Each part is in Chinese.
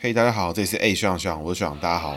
嘿大家好，这里是 A 学长学长，我是学长，大家好。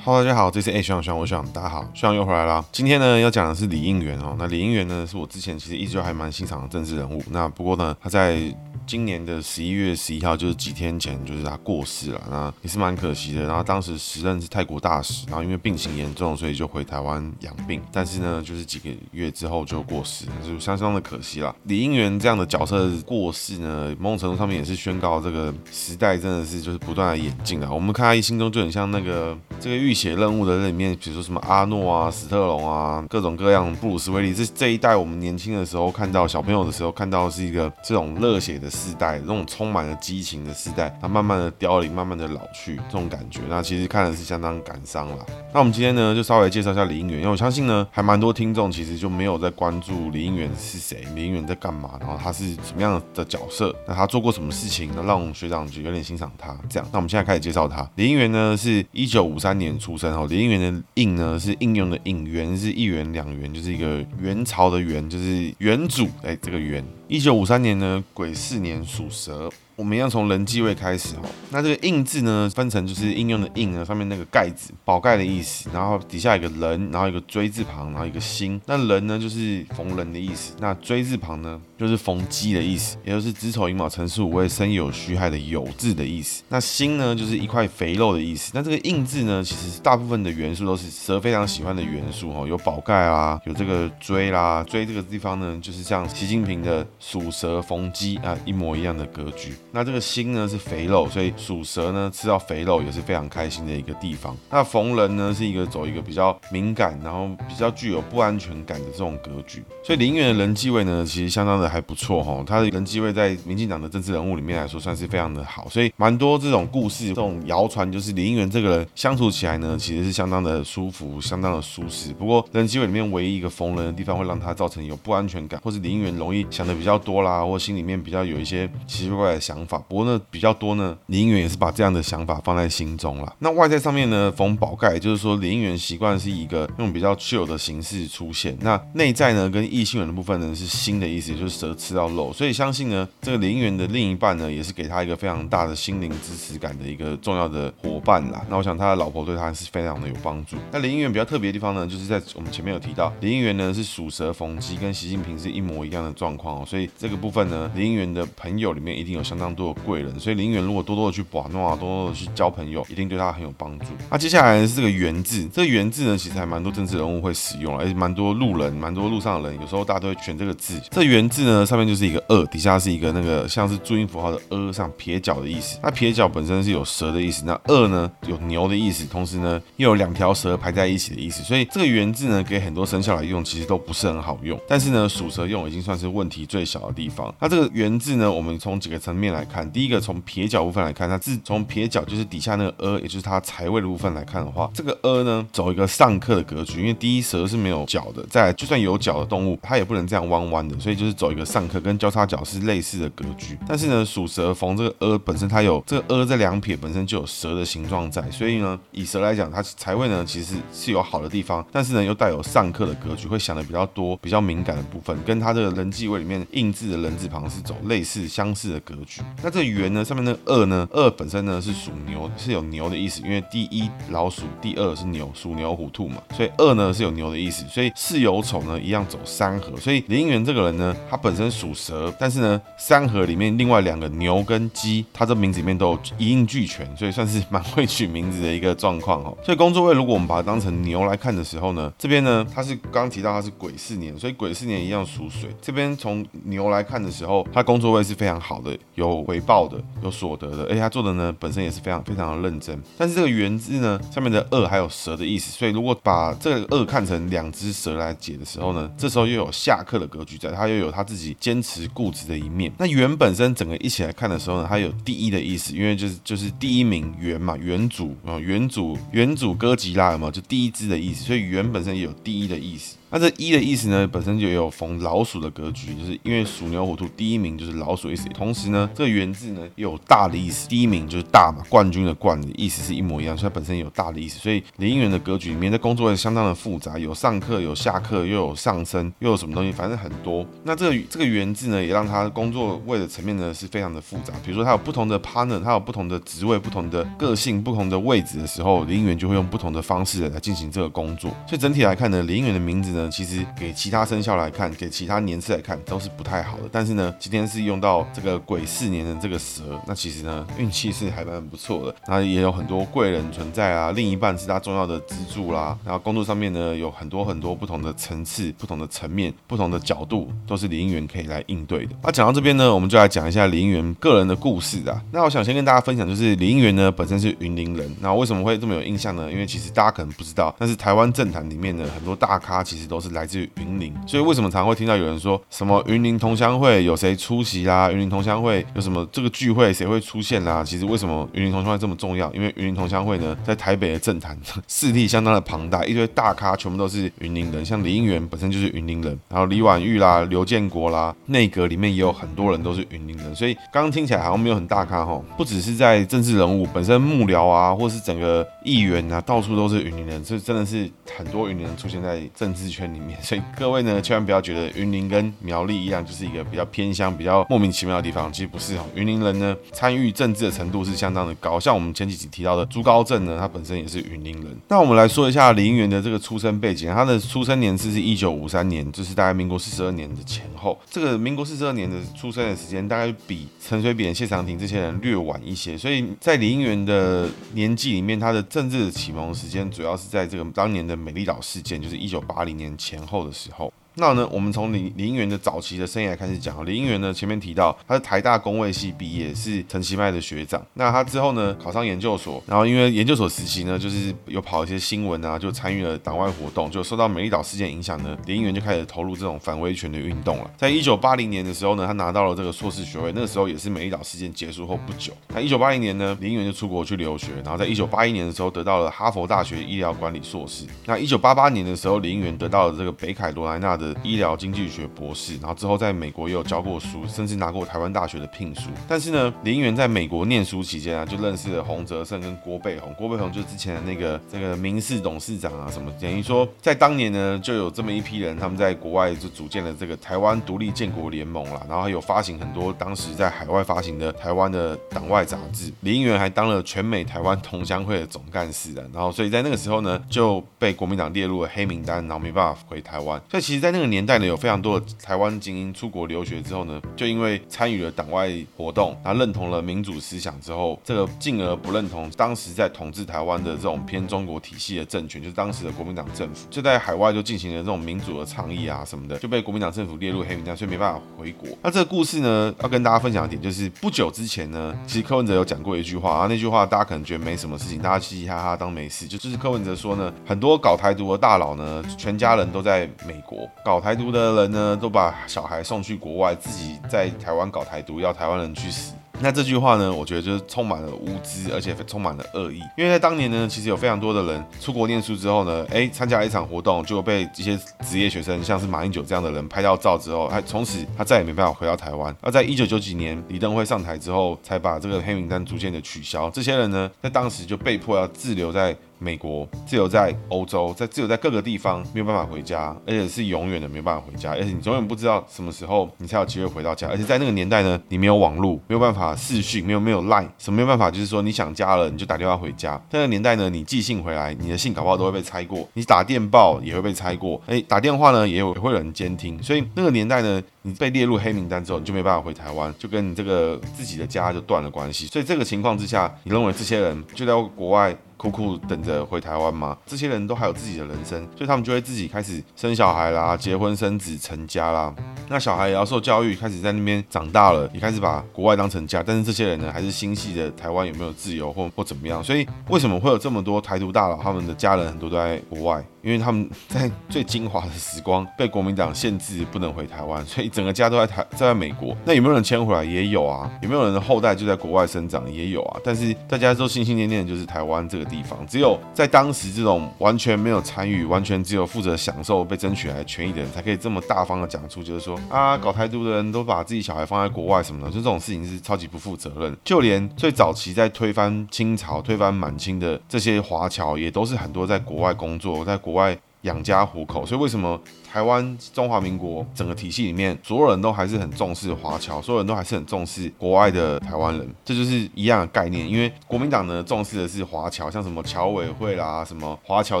Hello，大家好，这里是 A 学长学长，我是学长，大家好，学长又回来了。今天呢，要讲的是李应元哦。那李应元呢，是我之前其实一直还蛮欣赏的政治人物。那不过呢，他在今年的十一月十一号，就是几天前，就是他过世了，那也是蛮可惜的。然后当时时任是泰国大使，然后因为病情严重，所以就回台湾养病。但是呢，就是几个月之后就过世，就相当的可惜了。李应元这样的角色过世呢，某种程度上面也是宣告这个时代真的是就是不断的演进啊。我们看他一心中就很像那个这个浴血任务的那里面，比如说什么阿诺啊、史特龙啊，各种各样布鲁斯威利，这这一代我们年轻的时候看到小朋友的时候看到是一个这种热血的。世代，这种充满了激情的时代，它慢慢的凋零，慢慢的老去，这种感觉，那其实看的是相当感伤了。那我们今天呢，就稍微介绍一下李应元，因为我相信呢，还蛮多听众其实就没有在关注李应元是谁，李应元在干嘛，然后他是什么样的角色，那他做过什么事情，那让学长就有点欣赏他。这样，那我们现在开始介绍他。李应元呢，是一九五三年出生哦。李应元的应呢，是应用的应，元是一元两元，就是一个元朝的元，就是元祖哎，这个元。一九五三年呢，癸巳年属蛇。我们要从人继位开始哦。那这个印字呢，分成就是应用的印呢，上面那个盖子，宝盖的意思，然后底下一个人，然后一个锥字旁，然后一个心。那人呢，就是逢人的意思。那锥字旁呢，就是逢鸡的意思，也就是子丑寅卯辰巳午未申酉戌亥的酉字的意思。那心呢，就是一块肥肉的意思。那这个印字呢，其实大部分的元素都是蛇非常喜欢的元素哦，有宝盖啊，有这个锥啦，锥这个地方呢，就是像习近平的属蛇逢鸡啊一模一样的格局。那这个心呢是肥肉，所以属蛇呢吃到肥肉也是非常开心的一个地方。那逢人呢是一个走一个比较敏感，然后比较具有不安全感的这种格局。所以林园的人际位呢，其实相当的还不错哈。他的人际位在民进党的政治人物里面来说，算是非常的好。所以蛮多这种故事，这种谣传就是林园这个人相处起来呢，其实是相当的舒服，相当的舒适。不过人际位里面唯一一个逢人的地方，会让他造成有不安全感，或是林园容易想的比较多啦，或心里面比较有一些奇奇怪怪的想。想法，不过呢比较多呢，李应元也是把这样的想法放在心中了。那外在上面呢，逢宝盖，就是说李应元习惯是一个用比较 chill 的形式出现。那内在呢，跟异性缘的部分呢，是心的意思，就是蛇吃到肉。所以相信呢，这个李应元的另一半呢，也是给他一个非常大的心灵支持感的一个重要的伙伴啦。那我想他的老婆对他是非常的有帮助。那李应元比较特别的地方呢，就是在我们前面有提到，李应元呢是属蛇逢鸡，跟习近平是一模一样的状况哦。所以这个部分呢，李应元的朋友里面一定有相当多的贵人，所以李应元如果多多的去把弄啊，多多的去交朋友，一定对他很有帮助。那接下来是这个元字，这个元字呢，其实还蛮多政治人物会使用，而且蛮多路人，蛮多路上的人，有时候大家都会选这个字。这元字呢，上面就是一个二，底下是一个那个像是注音符号的呃上撇角的意思。那撇脚本身是有蛇的意思，那二呢有牛的意思，同时呢又有两条蛇排在一起的意思。所以这个元字呢，给很多生肖来用，其实都不是很好用。但是呢，属蛇用已经算是问题最小的地方。那这个元字呢，我们从几个层面来来看，第一个从撇脚部分来看，它自从撇脚就是底下那个阿，也就是它财位的部分来看的话，这个阿呢走一个上克的格局，因为第一蛇是没有脚的，再就算有脚的动物，它也不能这样弯弯的，所以就是走一个上克，跟交叉脚是类似的格局。但是呢，属蛇逢这个阿本身它有这个阿这两撇本身就有蛇的形状在，所以呢，以蛇来讲，它财位呢其实是有好的地方，但是呢又带有上克的格局，会想的比较多，比较敏感的部分，跟它这个人继位里面印字的人字旁是走类似相似的格局。那这个元呢？上面那个二呢？二本身呢是属牛，是有牛的意思，因为第一老鼠，第二是牛，属牛虎兔嘛，所以二呢是有牛的意思。所以巳酉丑呢一样走三合，所以林元这个人呢，他本身属蛇，但是呢三合里面另外两个牛跟鸡，他这名字里面都一应俱全，所以算是 蛮会取名字的一个状况哦。所以工作位如果我们把它当成牛来看的时候呢，这边呢它是刚刚提到它是癸巳年，所以癸巳年一样属水。这边从牛来看的时候，它工作位是非常好的，有回报的。有所得的，而且他做的呢本身也是非常非常的认真。但是这个元字呢，上面的二还有蛇的意思，所以如果把这个二看成两只蛇来解的时候呢，这时候又有下克的格局在，他又有他自己坚持固执的一面。那元本身整个一起来看的时候呢，它有第一的意思，因为就是就是第一名元嘛，元祖啊，元祖元祖哥吉拉嘛，就第一只的意思，所以元本身也有第一的意思。那这一的意思呢，本身就有逢老鼠的格局，就是因为鼠牛虎兔第一名就是老鼠意思。同时呢，这个元字呢又有大的意思，第一名就是大嘛，冠军的冠的意思是一模一样，所以它本身有大的意思。所以李应元的格局里面，的工作会相当的复杂，有上课，有下课，又有上升，又有什么东西，反正很多。那这个这个元字呢，也让他工作位的层面呢是非常的复杂。比如说他有不同的 partner，他有不同的职位、不同的个性、不同的位置的时候，李应元就会用不同的方式来进行这个工作。所以整体来看呢，李应元的名字，其实给其他生肖来看，给其他年次来看都是不太好的。但是呢，今天是用到这个癸巳年的这个蛇，那其实呢，运气是还蛮不错的。那也有很多贵人存在啊，另一半是他重要的支柱啦。然后工作上面呢，有很多很多不同的层次、不同的层面、不同的角度，都是林元可以来应对的。那讲到这边呢，我们就来讲一下林元个人的故事啊。那我想先跟大家分享，就是林元呢本身是云林人。那为什么会这么有印象呢？因为其实大家可能不知道，但是台湾政坛里面呢，很多大咖其实都是来自于云林。所以为什么常会听到有人说什么云林同乡会有谁出席啦？云林同乡会有什么这个聚会谁会出现啦？其实为什么云林同乡会这么重要？因为云林同乡会呢，在台北的政坛 势力相当的庞大，一堆大咖全部都是云林人，像李应元本身就是云林人，然后李婉玉啦、刘建国啦，内阁里面也有很多人都是云林人。所以刚刚听起来好像没有很大咖哈，不只是在政治人物本身幕僚啊，或是整个议员啊，到处都是云林人，所以真的是很多云林人出现在政治圈里面。所以各位呢，千万不要觉得云林跟苗栗一样，就是一个比较偏乡、比较莫名其妙的地方。其实不是哈，云林人呢参与政治的程度是相当的高。像我们前几集提到的朱高正呢，他本身也是云林人。那我们来说一下李应元的这个出生背景，他的出生年次是一九五三年，就是大概民国四十二年的前后。这个民国四十二年的出生的时间，大概比陈水扁、谢长廷这些人略晚一些。所以在李应元的年纪里面，他的政治的启蒙时间主要是在这个当年的美丽岛事件，就是一九八零年前后的时候。那呢，我们从林林元的早期的生涯开始讲。李应元呢，前面提到他是台大工位系毕业，是陈其迈的学长。那他之后呢，考上研究所，然后因为研究所时期呢，就是有跑一些新闻啊，就参与了党外活动，就受到美丽岛事件影响呢，林元就开始投入这种反威权的运动了。在一九八零年的时候呢，他拿到了这个硕士学位，那个时候也是美丽岛事件结束后不久。那一九八零年呢，林元就出国去留学，然后在一九八一年的时候得到了哈佛大学医疗管理硕士。那一九八八年的时候，林元得到了这个北凯罗来纳的医疗经济学博士，然后之后在美国也有教过书，甚至拿过台湾大学的聘书。但是呢，林元在美国念书期间啊，就认识了洪泽胜跟郭贝红。郭贝红就是之前的那个这个民视董事长啊，什么等于说在当年呢，就有这么一批人，他们在国外就组建了这个台湾独立建国联盟啦，然后还有发行很多当时在海外发行的台湾的党外杂志。林元还当了全美台湾同乡会的总干事啊，然后所以在那个时候呢，就被国民党列入了黑名单，然后没办法回台湾。所以其实，在那那个年代呢，有非常多的台湾精英出国留学之后呢，就因为参与了党外活动，然后认同了民主思想之后，这个进而不认同当时在统治台湾的这种偏中国体系的政权，就是当时的国民党政府，就在海外就进行了这种民主的倡议啊什么的，就被国。民党政府列入黑名单，所以没办法回国。那这个故事呢，要跟大家分享一点，就是不久之前呢，其实柯文哲有讲过一句话，啊，那句话大家可能觉得没什么事情，大家嘻嘻哈哈当没事，就就是柯文哲说呢，很多搞台独的大佬呢，全家人都在美国，搞台独的人呢，都把小孩送去国外，自己在台湾搞台独，要台湾人去死。那这句话呢，我觉得就是充满了无知，而且充满了恶意。因为在当年呢，其实有非常多的人出国念书之后呢，哎，参加了一场活动，就被一些职业学生，像是马英九这样的人拍到照之后，他从此他再也没办法回到台湾。而在一九九几年李登辉上台之后，才把这个黑名单逐渐的取消。这些人呢，在当时就被迫要滞留在。美国自由在欧洲，在自由在各个地方没有办法回家，而且是永远的没有办法回家，而且你永远不知道什么时候你才有机会回到家。而且在那个年代呢，你没有网络，没有办法视讯，没有没有 Line，什么没有办法，就是说你想家了，你就打电话回家。在那个年代呢，你寄信回来，你的信搞不好都会被拆过，你打电报也会被拆过，哎，打电话呢也有也会有人监听，所以那个年代呢，你被列入黑名单之后，你就没办法回台湾，就跟你这个自己的家就断了关系。所以这个情况之下，你认为这些人就在国外？苦苦等着回台湾吗？这些人都还有自己的人生，所以他们就会自己开始生小孩啦，结婚生子成家啦。那小孩也要受教育，开始在那边长大了，也开始把国外当成家。但是这些人呢，还是心系着台湾有没有自由或或怎么样。所以为什么会有这么多台独大佬？他们的家人很多都在国外。因为他们 在最精华的时光被国民党限制不能回台湾，所以整个家都在台在美国。那有没有人迁回来？也有啊。有没有人的后代就在国外生长？也有啊。但是大家都心心念念的就是台湾这个地方。只有在当时这种完全没有参与、完全只有负责享受被争取来权益的人，才可以这么大方的讲出，就是说啊，搞台独的人都把自己小孩放在国外什么的，就这种事情是超级不负责任。就连最早期在推翻清朝、推翻满清的这些华侨，也都是很多在国外工作，在国外。养家糊口，所以为什么台湾中华民国整个体系里面，所有人都还是很重视华侨，所有人都还是很重视国外的台湾人，这就是一样的概念。因为国民党呢重视的是华侨，像什么侨委会啦，什么华侨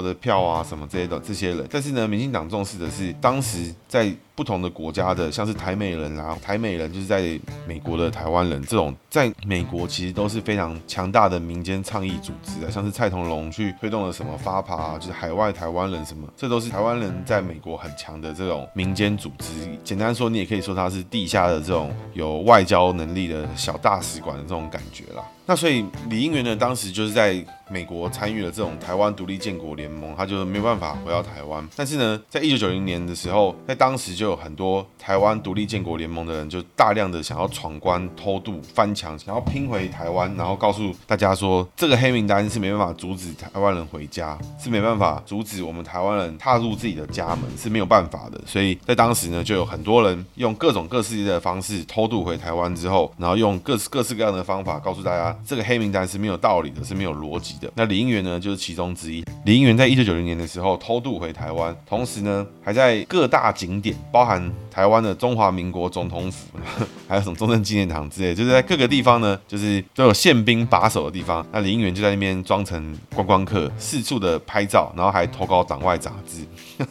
的票啊，什么这些的这些人，但是呢，民进党重视的是当时在。不同的国家的，像是台美人啊，台美人就是在美国的台湾人，这种在美国其实都是非常强大的民间倡议组织的，像是蔡同龙去推动了什么发爬啊，就是海外台湾人什么，这都是台湾人在美国很强的这种民间组织。简单说，你也可以说它是地下的这种有外交能力的小大使馆的这种感觉啦。那所以李应元呢，当时就是在美国参与了这种台湾独立建国联盟，他就没有办法回到台湾。但是呢，在一九九零年的时候，在当时就有很多台湾独立建国联盟的人，就大量的想要闯关、偷渡、翻墙，想要拼回台湾，然后告诉大家说，这个黑名单是没办法阻止台湾人回家，是没办法阻止我们台湾人踏入自己的家门，是没有办法的。所以在当时呢，就有很多人用各种各式的方式偷渡回台湾之后，然后用各式各式各样的方法告诉大家。这个黑名单是没有道理的，是没有逻辑的。那李应元呢，就是其中之一。李应元在一九九零年的时候偷渡回台湾，同时呢，还在各大景点，包含台湾的中华民国总统府，还有什么中正纪念堂之类，就是在各个地方呢，就是都有宪兵把守的地方。那李应元就在那边装成观光客，四处的拍照，然后还投稿党外杂志。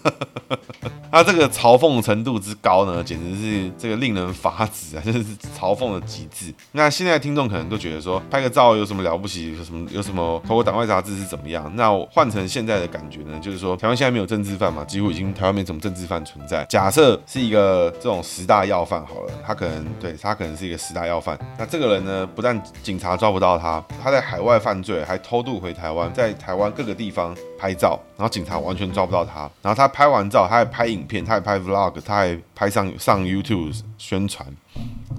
他这个嘲讽程度之高呢，简直是这个令人发指啊！就是嘲讽的极致。那现在听众可能都觉得说，拍个照有什么了不起？有什么有什么？投个党外杂志是怎么样？那换成现在的感觉呢，就是说，台湾现在没有政治犯嘛，几乎已经台湾没什么政治犯存在。假设是一个这种十大要犯好了，他可能对他可能是一个十大要犯。那这个人呢，不但警察抓不到他，他在海外犯罪，还偷渡回台湾，在台湾各个地方拍照，然后警察完全抓不到他。然后他拍完照，他还拍影片，他还拍 vlog，他还拍上上 YouTube 宣传。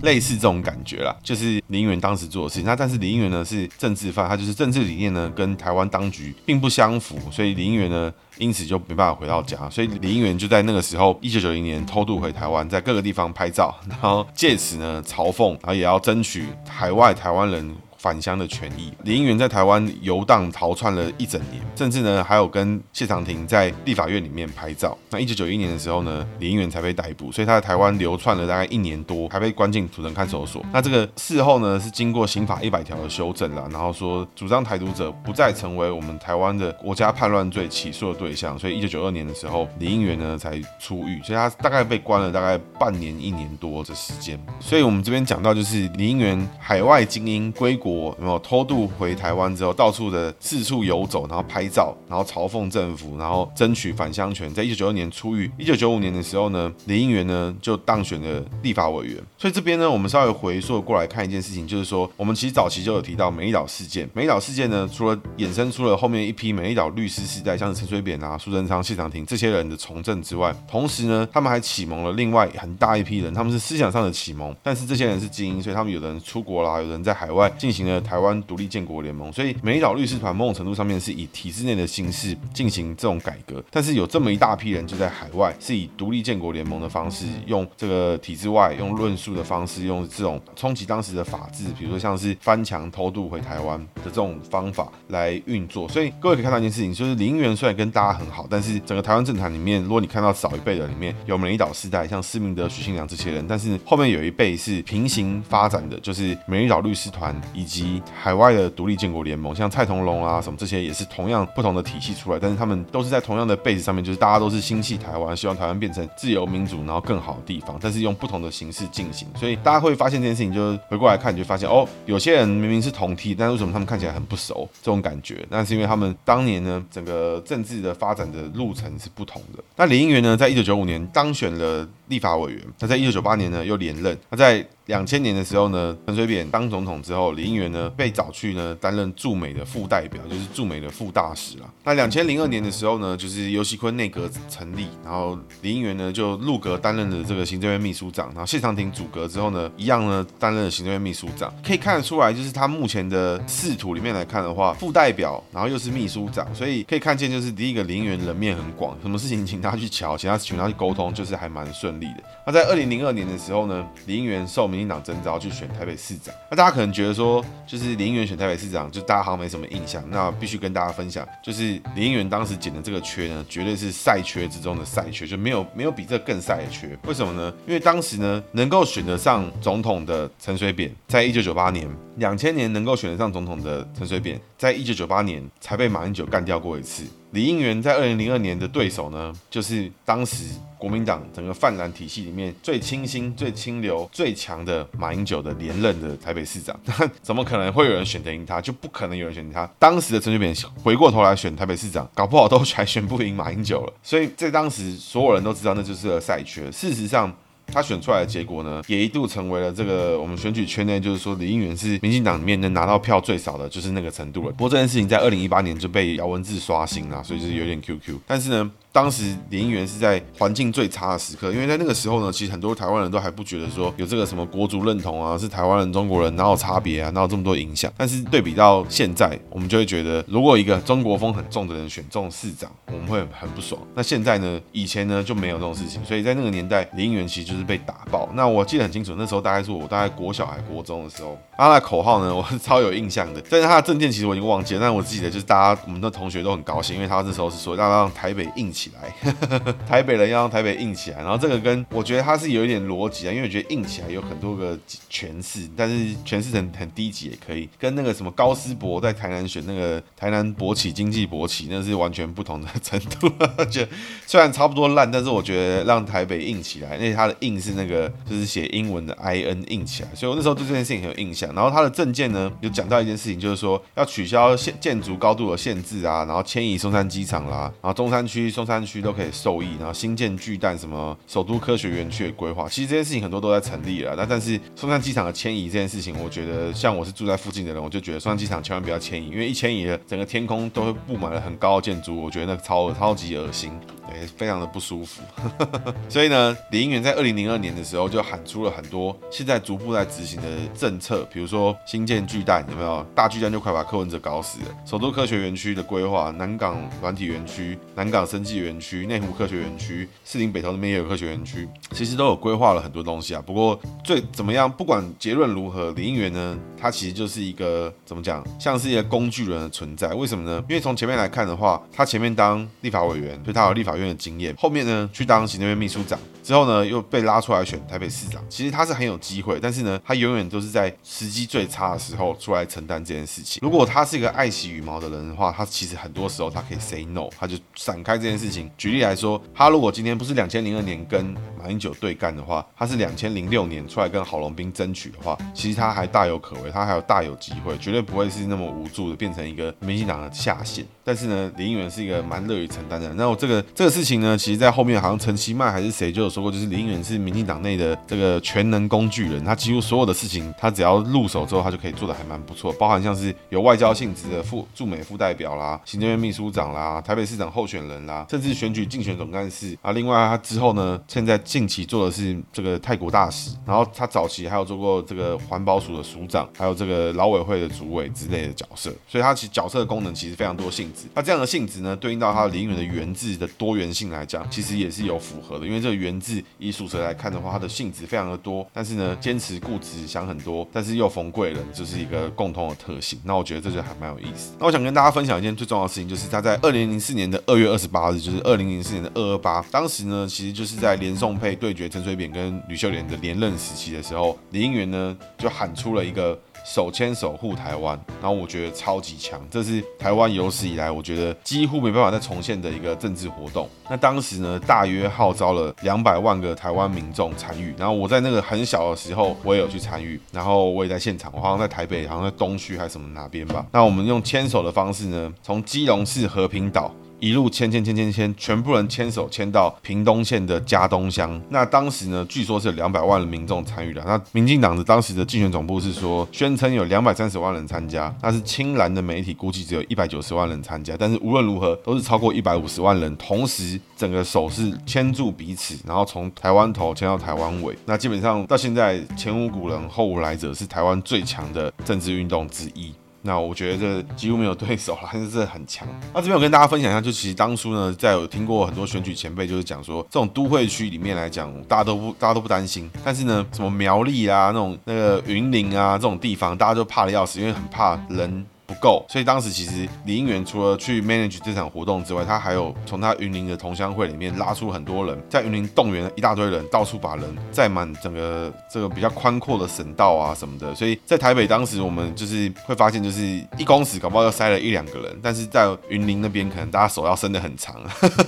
类似这种感觉啦，就是林元当时做的事情。那但是林元呢是政治犯，他就是政治理念呢跟台湾当局并不相符，所以林元呢因此就没办法回到家。所以林元就在那个时候，一九九零年偷渡回台湾，在各个地方拍照，然后借此呢嘲讽，然后也要争取海外台湾人。返乡的权益，李应元在台湾游荡逃窜了一整年，甚至呢还有跟谢长廷在立法院里面拍照。那一九九一年的时候呢，李应元才被逮捕，所以他在台湾流窜了大概一年多，还被关进土城看守所。那这个事后呢是经过刑法一百条的修正了，然后说主张台独者不再成为我们台湾的国家叛乱罪起诉的对象，所以一九九二年的时候，李应元呢才出狱，所以他大概被关了大概半年一年多的时间。所以我们这边讲到就是李应元海外精英归国。我有没有偷渡回台湾之后，到处的四处游走，然后拍照，然后嘲讽政府，然后争取返乡权。在一九九二年出狱，一九九五年的时候呢，林应元呢就当选了立法委员。所以这边呢，我们稍微回溯过来看一件事情，就是说，我们其实早期就有提到美岛事件。美岛事件呢，除了衍生出了后面一批美岛律师世代，像是陈水扁啊、苏贞昌、谢长廷这些人的从政之外，同时呢，他们还启蒙了另外很大一批人，他们是思想上的启蒙，但是这些人是精英，所以他们有的人出国啦，有人在海外进行。行了台湾独立建国联盟，所以美岛律师团某种程度上面是以体制内的形式进行这种改革，但是有这么一大批人就在海外是以独立建国联盟的方式，用这个体制外用论述的方式，用这种冲击当时的法治，比如说像是翻墙偷渡回台湾的这种方法来运作。所以各位可以看到一件事情，就是林元虽然跟大家很好，但是整个台湾政坛里面，如果你看到少一辈的里面有美丽岛世代，像施明德、许信良这些人，但是后面有一辈是平行发展的，就是美丽岛律师团以。以及海外的独立建国联盟，像蔡同龙啊什么这些，也是同样不同的体系出来，但是他们都是在同样的被子上面，就是大家都是心系台湾，希望台湾变成自由民主，然后更好的地方，但是用不同的形式进行。所以大家会发现这件事情，就是回过来看，你就发现哦，有些人明明是同梯，但为什么他们看起来很不熟？这种感觉，那是因为他们当年呢，整个政治的发展的路程是不同的。那李应元呢，在一九九五年当选了立法委员，他在一九九八年呢又连任，他在两千年的时候呢，陈水扁当总统之后，李应元呢被找去呢担任驻美的副代表，就是驻美的副大使啦。那两千零二年的时候呢，就是尤锡坤内阁成立，然后李应元呢就入阁担任了这个行政院秘书长，然后谢长廷组阁之后呢，一样呢担任了行政院秘书长。可以看得出来，就是他目前的仕途里面来看的话，副代表，然后又是秘书长，所以可以看见就是第一个李应元人面很广，什么事情请他去瞧，请他请他去沟通，就是还蛮顺利的。那在二零零二年的时候呢，李应元受民进党征召去选台北市长。那大家可能觉得说，就是林元选台北市长，就大家好像没什么印象。那必须跟大家分享，就是林元当时捡的这个缺呢，绝对是赛缺之中的赛缺，就没有没有比这更赛的缺。为什么呢？因为当时呢，能够选得上总统的陈水扁，在一九九八年，两千年能够选得上总统的陈水扁，在一九九八年才被马英九干掉过一次。李应元在二零零二年的对手呢，就是当时国民党整个泛蓝体系里面最清新、最清流、最强的马英九的连任的台北市长。那 怎么可能会有人选得赢他？就不可能有人选他。当时的陈水扁回过头来选台北市长，搞不好都还选不赢马英九了。所以在当时，所有人都知道那就是个赛缺。事实上，他选出来的结果呢，也一度成为了这个我们选举圈内，就是说李应援是民进党里面能拿到票最少的，就是那个程度了。不过这件事情在二零一八年就被姚文智刷新了，所以就是有点 QQ。但是呢。当时林应元是在环境最差的时刻，因为在那个时候呢，其实很多台湾人都还不觉得说有这个什么国族认同啊，是台湾人、中国人哪有差别啊，哪有这么多影响。但是对比到现在，我们就会觉得，如果一个中国风很重的人选中市长，我们会很不爽。那现在呢，以前呢就没有这种事情，所以在那个年代，林应元其实就是被打爆。那我记得很清楚，那时候大概是我大概国小还国中的时候，他的口号呢，我是超有印象的。但是他的证件其实我已经忘记了，但我记得就是大家我们的同学都很高兴，因为他那时候是说要让台北硬起来。台北人要让台北硬起来，然后这个跟我觉得它是有一点逻辑啊，因为我觉得硬起来有很多个诠释，但是诠释成很低级也可以，跟那个什么高斯博在台南选那个台南勃起经济勃起，那是完全不同的程度。就虽然差不多烂，但是我觉得让台北硬起来，因为它的硬是那个就是写英文的 I N 硬起来，所以我那时候对这件事情很有印象。然后他的证件呢，有讲到一件事情，就是说要取消限建筑高度的限制啊，然后迁移松山机场啦，然后中山区、松山区都可以受益，然后新建巨蛋什么首都科学园区的规划，其实这件事情很多都在成立了。但但是松山机场的迁移这件事情，我觉得像我是住在附近的人，我就觉得松山机场千万不要迁移，因为一迁移了，整个天空都会布满了很高的建筑，我觉得那超超级恶心。对，非常的不舒服。所以呢，李应元在二零零二年的时候就喊出了很多现在逐步在执行的政策，比如说新建巨蛋有没有？大巨蛋就快把柯文哲搞死了。首都科学园区的规划，南港软体园区、南港生技园区、内湖科学园区、士林北投那边也有科学园区，其实都有规划了很多东西啊。不过最怎么样，不管结论如何，李应元呢，他其实就是一个怎么讲，像是一个工具人的存在。为什么呢？因为从前面来看的话，他前面当立法委员，所以他有立法院的经验，后面呢去当行政院秘书长之后呢，又被拉出来选台北市长。其实他是很有机会，但是呢，他永远都是在时机最差的时候出来承担这件事情。如果他是一个爱惜羽毛的人的话，他其实很多时候他可以 say no，他就闪开这件事情。举例来说，他如果今天不是两千零二年跟马英九对干的话，他是两千零六年出来跟郝龙斌争取的话，其实他还大有可为，他还有大有机会，绝对不会是那么无助的变成一个民进党的下线。但是呢，李应元是一个蛮乐于承担的。那我这个这事情呢，其实，在后面好像陈其迈还是谁就有说过，就是李应元是民进党内的这个全能工具人，他几乎所有的事情，他只要入手之后，他就可以做的还蛮不错，包含像是有外交性质的副驻美副代表啦、行政院秘书长啦、台北市长候选人啦，甚至选举竞选总干事啊。另外，他之后呢，现在近期做的是这个泰国大使，然后他早期还有做过这个环保署的署长，还有这个劳委会的主委之类的角色，所以他其实角色的功能其实非常多性质。那这样的性质呢，对应到他的李应元的元字的多元性来讲，其实也是有符合的。因为这个元字以属蛇来看的话，它的性质非常的多，但是呢，坚持固执想很多，但是又逢贵人，就是一个共通的特性。那我觉得这就还蛮有意思。那我想跟大家分享一件最重要的事情，就是他在二零零四年的二月二十八日，就是二零零四年的二二八，当时呢，其实就是在连宋配对决陈水扁跟吕秀莲的连任时期的时候，李应元呢就喊出了一个。手牵手护台湾，然后我觉得超级强，这是台湾有史以来我觉得几乎没办法再重现的一个政治活动。那当时呢，大约号召了两百万个台湾民众参与，然后我在那个很小的时候，我也有去参与，然后我也在现场，我好像在台北，好像在东区还是什么哪边吧。那我们用牵手的方式呢，从基隆市和平岛。一路牵牵牵牵牵，全部人牵手牵到屏东县的加东乡。那当时呢，据说是有两百万的民众参与了。那民进党的当时的竞选总部是说，宣称有两百三十万人参加，那是青蓝的媒体估计只有一百九十万人参加。但是无论如何，都是超过一百五十万人，同时整个手是牵住彼此，然后从台湾头牵到台湾尾。那基本上到现在，前无古人后无来者，是台湾最强的政治运动之一。那我觉得这几乎没有对手了，但是这很强。那这边我跟大家分享一下，就其实当初呢，在有听过很多选举前辈就是讲说，这种都会区里面来讲，大家都不大家都不担心。但是呢，什么苗栗啊，那种那个云林啊这种地方，大家就怕的要死，因为很怕人。不够，所以当时其实李应元除了去 manage 这场活动之外，他还有从他云林的同乡会里面拉出很多人，在云林动员了一大堆人，到处把人载满整个这个比较宽阔的省道啊什么的。所以在台北当时我们就是会发现，就是一公尺搞不好要塞了一两个人，但是在云林那边可能大家手要伸得很长。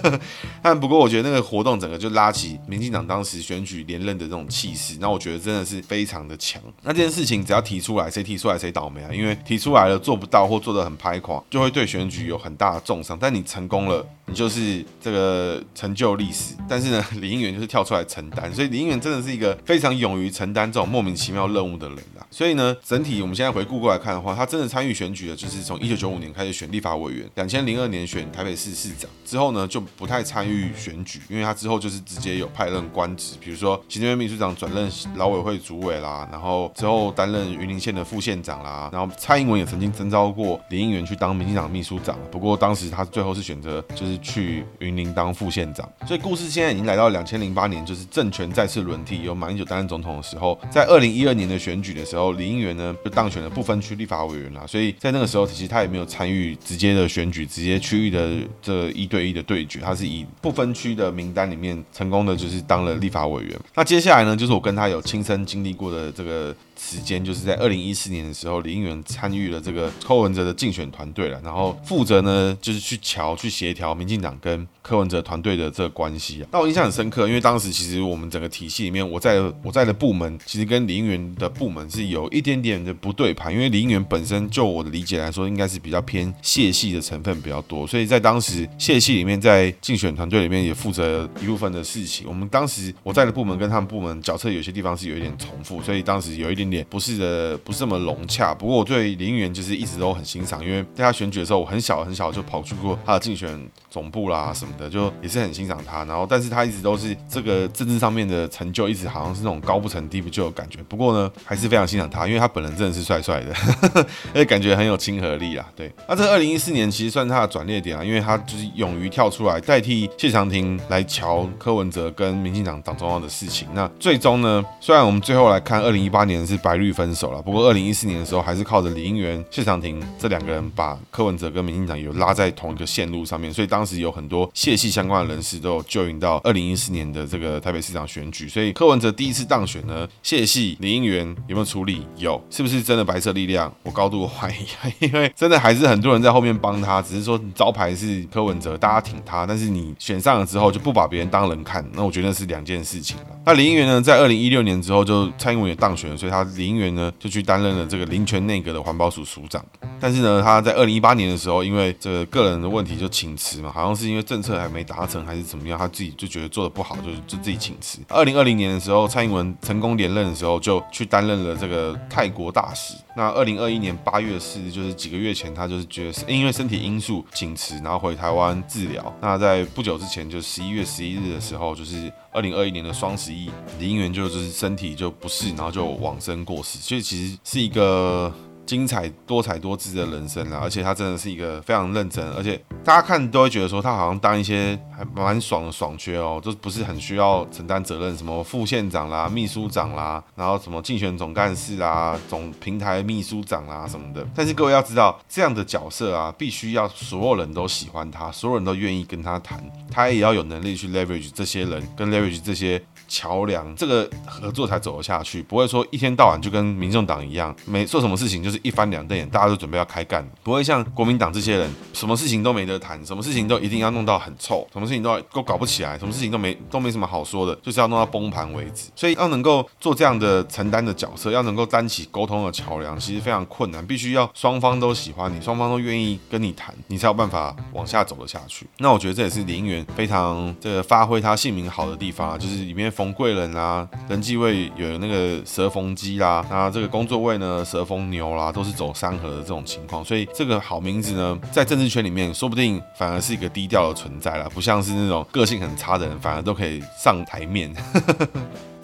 但不过我觉得那个活动整个就拉起民进党当时选举连任的这种气势，那我觉得真的是非常的强。那这件事情只要提出来，谁提出来谁倒霉啊？因为提出来了做不到或做的很拍垮，就会对选举有很大的重伤。但你成功了，你就是这个成就历史。但是呢，李应元就是跳出来承担，所以李应元真的是一个非常勇于承担这种莫名其妙任务的人啦。所以呢，整体我们现在回顾过来看的话，他真的参与选举的，就是从一九九五年开始选立法委员，两千零二年选台北市市长之后呢，就不太参与选举，因为他之后就是直接有派任官职，比如说行政院秘书长转任劳委会主委啦，然后之后担任云林县的副县长啦，然后蔡英文也曾经征召过。李应元去当民进党秘书长，不过当时他最后是选择就是去云林当副县长。所以故事现在已经来到两千零八年，就是政权再次轮替，由马英九担任总统的时候，在二零一二年的选举的时候，李应元呢就当选了不分区立法委员了。所以在那个时候，其实他也没有参与直接的选举，直接区域的这一对一的对决，他是以不分区的名单里面成功的就是当了立法委员。那接下来呢，就是我跟他有亲身经历过的这个。时间就是在二零一四年的时候，李应元参与了这个柯文哲的竞选团队了，然后负责呢就是去桥去协调民进党跟柯文哲团队的这个关系啊。那我印象很深刻，因为当时其实我们整个体系里面，我在我在的部门其实跟李应元的部门是有一点点的不对盘，因为李应元本身就我的理解来说，应该是比较偏谢系的成分比较多，所以在当时谢系里面在竞选团队里面也负责一部分的事情。我们当时我在的部门跟他们部门角色有些地方是有一点重复，所以当时有一点。不是的，不是这么融洽。不过我对林元就是一直都很欣赏，因为在他选举的时候，我很小很小就跑去过他的竞选总部啦什么的，就也是很欣赏他。然后，但是他一直都是这个政治上面的成就，一直好像是那种高不成低不就的感觉。不过呢，还是非常欣赏他，因为他本人真的是帅帅的，而且感觉很有亲和力啦。对，那这二零一四年其实算是他的转捩点啊，因为他就是勇于跳出来代替谢长廷来乔柯文哲跟民进党党中央的事情。那最终呢，虽然我们最后来看二零一八年是白绿分手了。不过，二零一四年的时候，还是靠着李应元、谢长廷这两个人，把柯文哲跟民进党有拉在同一个线路上面。所以当时有很多谢系相关的人士都有救援到二零一四年的这个台北市长选举。所以柯文哲第一次当选呢，谢系李应元有没有处理？有，是不是真的白色力量？我高度怀疑，因为真的还是很多人在后面帮他，只是说招牌是柯文哲，大家挺他，但是你选上了之后就不把别人当人看，那我觉得是两件事情了。那李应元呢，在二零一六年之后就蔡英文也当选了，所以他林园呢就去担任了这个林权内阁的环保署署长。但是呢，他在二零一八年的时候，因为这个个人的问题就请辞嘛，好像是因为政策还没达成还是怎么样，他自己就觉得做的不好，就就自己请辞。二零二零年的时候，蔡英文成功连任的时候，就去担任了这个泰国大使。那二零二一年八月四日，就是几个月前，他就是觉得是因为身体因素请辞，然后回台湾治疗。那在不久之前，就十一月十一日的时候，就是二零二一年的双十一，你的姻缘就是身体就不适，然后就往生过世。所以其实是一个。精彩多彩多姿的人生啦，而且他真的是一个非常认真，而且大家看都会觉得说他好像当一些还蛮爽的爽缺哦，就不是很需要承担责任，什么副县长啦、秘书长啦，然后什么竞选总干事啦、总平台秘书长啦什么的。但是各位要知道，这样的角色啊，必须要所有人都喜欢他，所有人都愿意跟他谈，他也要有能力去 leverage 这些人，跟 leverage 这些。桥梁，这个合作才走得下去。不会说一天到晚就跟民众党一样，没做什么事情就是一翻两瞪眼，大家都准备要开干。不会像国民党这些人，什么事情都没得谈，什么事情都一定要弄到很臭，什么事情都都搞不起来，什么事情都没都没什么好说的，就是要弄到崩盘为止。所以要能够做这样的承担的角色，要能够担起沟通的桥梁，其实非常困难，必须要双方都喜欢你，双方都愿意跟你谈，你才有办法往下走得下去。那我觉得这也是李应元非常这个发挥他姓名好的地方啊，就是里面逢贵人啊，人际位有那个蛇逢鸡啦，那这个工作位呢蛇逢牛啦，都是走三合的这种情况，所以这个好名字呢，在政治圈里面说不定反而是一个低调的存在啦，不像是那种个性很差的人，反而都可以上台面。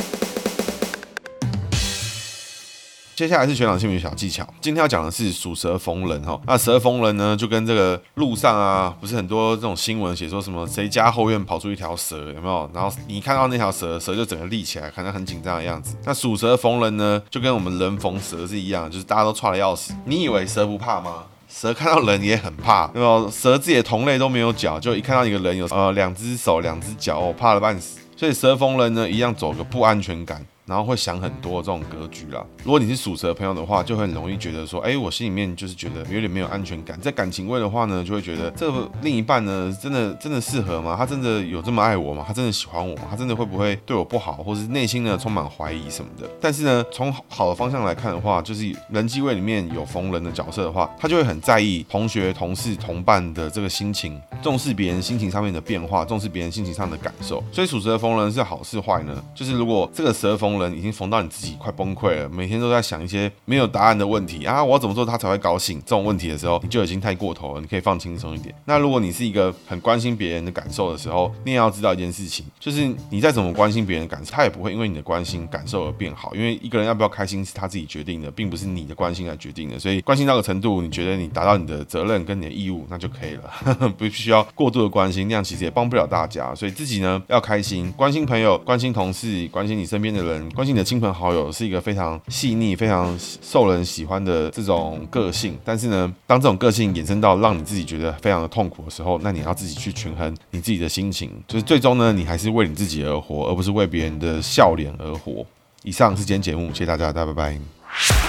接下来是学长姓名小技巧。今天要讲的是属蛇逢人哈，那蛇逢人呢，就跟这个路上啊，不是很多这种新闻写说什么谁家后院跑出一条蛇，有没有？然后你看到那条蛇，蛇就整个立起来，可能很紧张的样子。那属蛇逢人呢，就跟我们人逢蛇是一样，就是大家都剉得要死。你以为蛇不怕吗？蛇看到人也很怕，对吧？蛇自己的同类都没有脚，就一看到一个人有呃两只手两只脚，哦，怕了半死。所以蛇逢人呢，一样走个不安全感。然后会想很多这种格局啦。如果你是属蛇的朋友的话，就很容易觉得说，哎，我心里面就是觉得有点没有安全感。在感情位的话呢，就会觉得这另一半呢，真的真的适合吗？他真的有这么爱我吗？他真的喜欢我吗？他真的会不会对我不好，或是内心呢充满怀疑什么的？但是呢，从好的方向来看的话，就是人际位里面有逢人的角色的话，他就会很在意同学、同事、同伴的这个心情，重视别人心情上面的变化，重视别人心情上的感受。所以属蛇的逢人是好是坏呢？就是如果这个蛇逢人已经缝到你。自己快崩溃了，每天都在想一些没有答案的问题啊！我要怎么做他才会高兴？这种问题的时候，你就已经太过头了。你可以放轻松一点。那如果你是一个很关心别人的感受的时候，你也要知道一件事情，就是你再怎么关心别人的感受，他也不会因为你的关心感受而变好。因为一个人要不要开心是他自己决定的，并不是你的关心来决定的。所以关心到个程度，你觉得你达到你的责任跟你的义务，那就可以了，不需要过度的关心，那样其实也帮不了大家。所以自己呢要开心，关心朋友，关心同事，关心你身边的关心你的亲朋好友，是一个非常。细腻、非常受人喜欢的这种个性，但是呢，当这种个性衍生到让你自己觉得非常的痛苦的时候，那你要自己去权衡你自己的心情，就是最终呢，你还是为你自己而活，而不是为别人的笑脸而活。以上是今天节目，谢谢大家，大家拜拜。